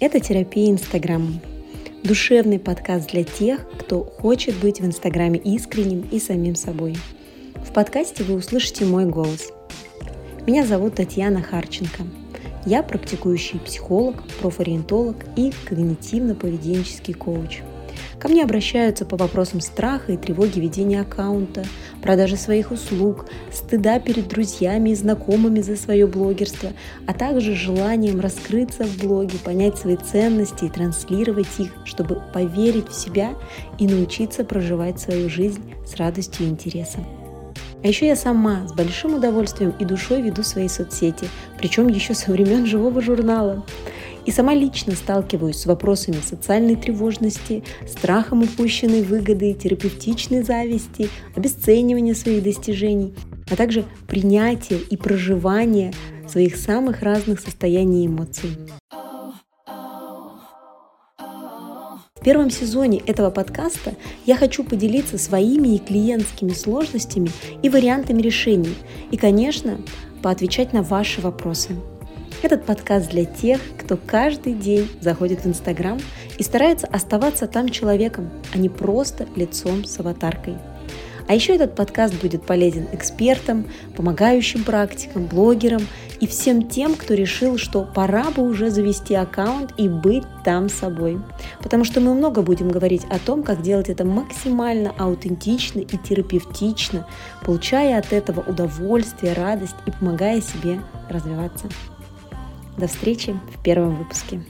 Это терапия Инстаграмом. Душевный подкаст для тех, кто хочет быть в Инстаграме искренним и самим собой. В подкасте вы услышите мой голос. Меня зовут Татьяна Харченко. Я практикующий психолог, профориентолог и когнитивно-поведенческий коуч – Ко мне обращаются по вопросам страха и тревоги ведения аккаунта, продажи своих услуг, стыда перед друзьями и знакомыми за свое блогерство, а также желанием раскрыться в блоге, понять свои ценности и транслировать их, чтобы поверить в себя и научиться проживать свою жизнь с радостью и интересом. А еще я сама с большим удовольствием и душой веду свои соцсети, причем еще со времен живого журнала. И сама лично сталкиваюсь с вопросами социальной тревожности, страхом упущенной выгоды, терапевтичной зависти, обесценивания своих достижений, а также принятия и проживания своих самых разных состояний и эмоций. В первом сезоне этого подкаста я хочу поделиться своими и клиентскими сложностями и вариантами решений. И, конечно, поотвечать на ваши вопросы. Этот подкаст для тех, кто каждый день заходит в Инстаграм и старается оставаться там человеком, а не просто лицом с аватаркой. А еще этот подкаст будет полезен экспертам, помогающим практикам, блогерам и всем тем, кто решил, что пора бы уже завести аккаунт и быть там собой. Потому что мы много будем говорить о том, как делать это максимально аутентично и терапевтично, получая от этого удовольствие, радость и помогая себе развиваться. До встречи в первом выпуске.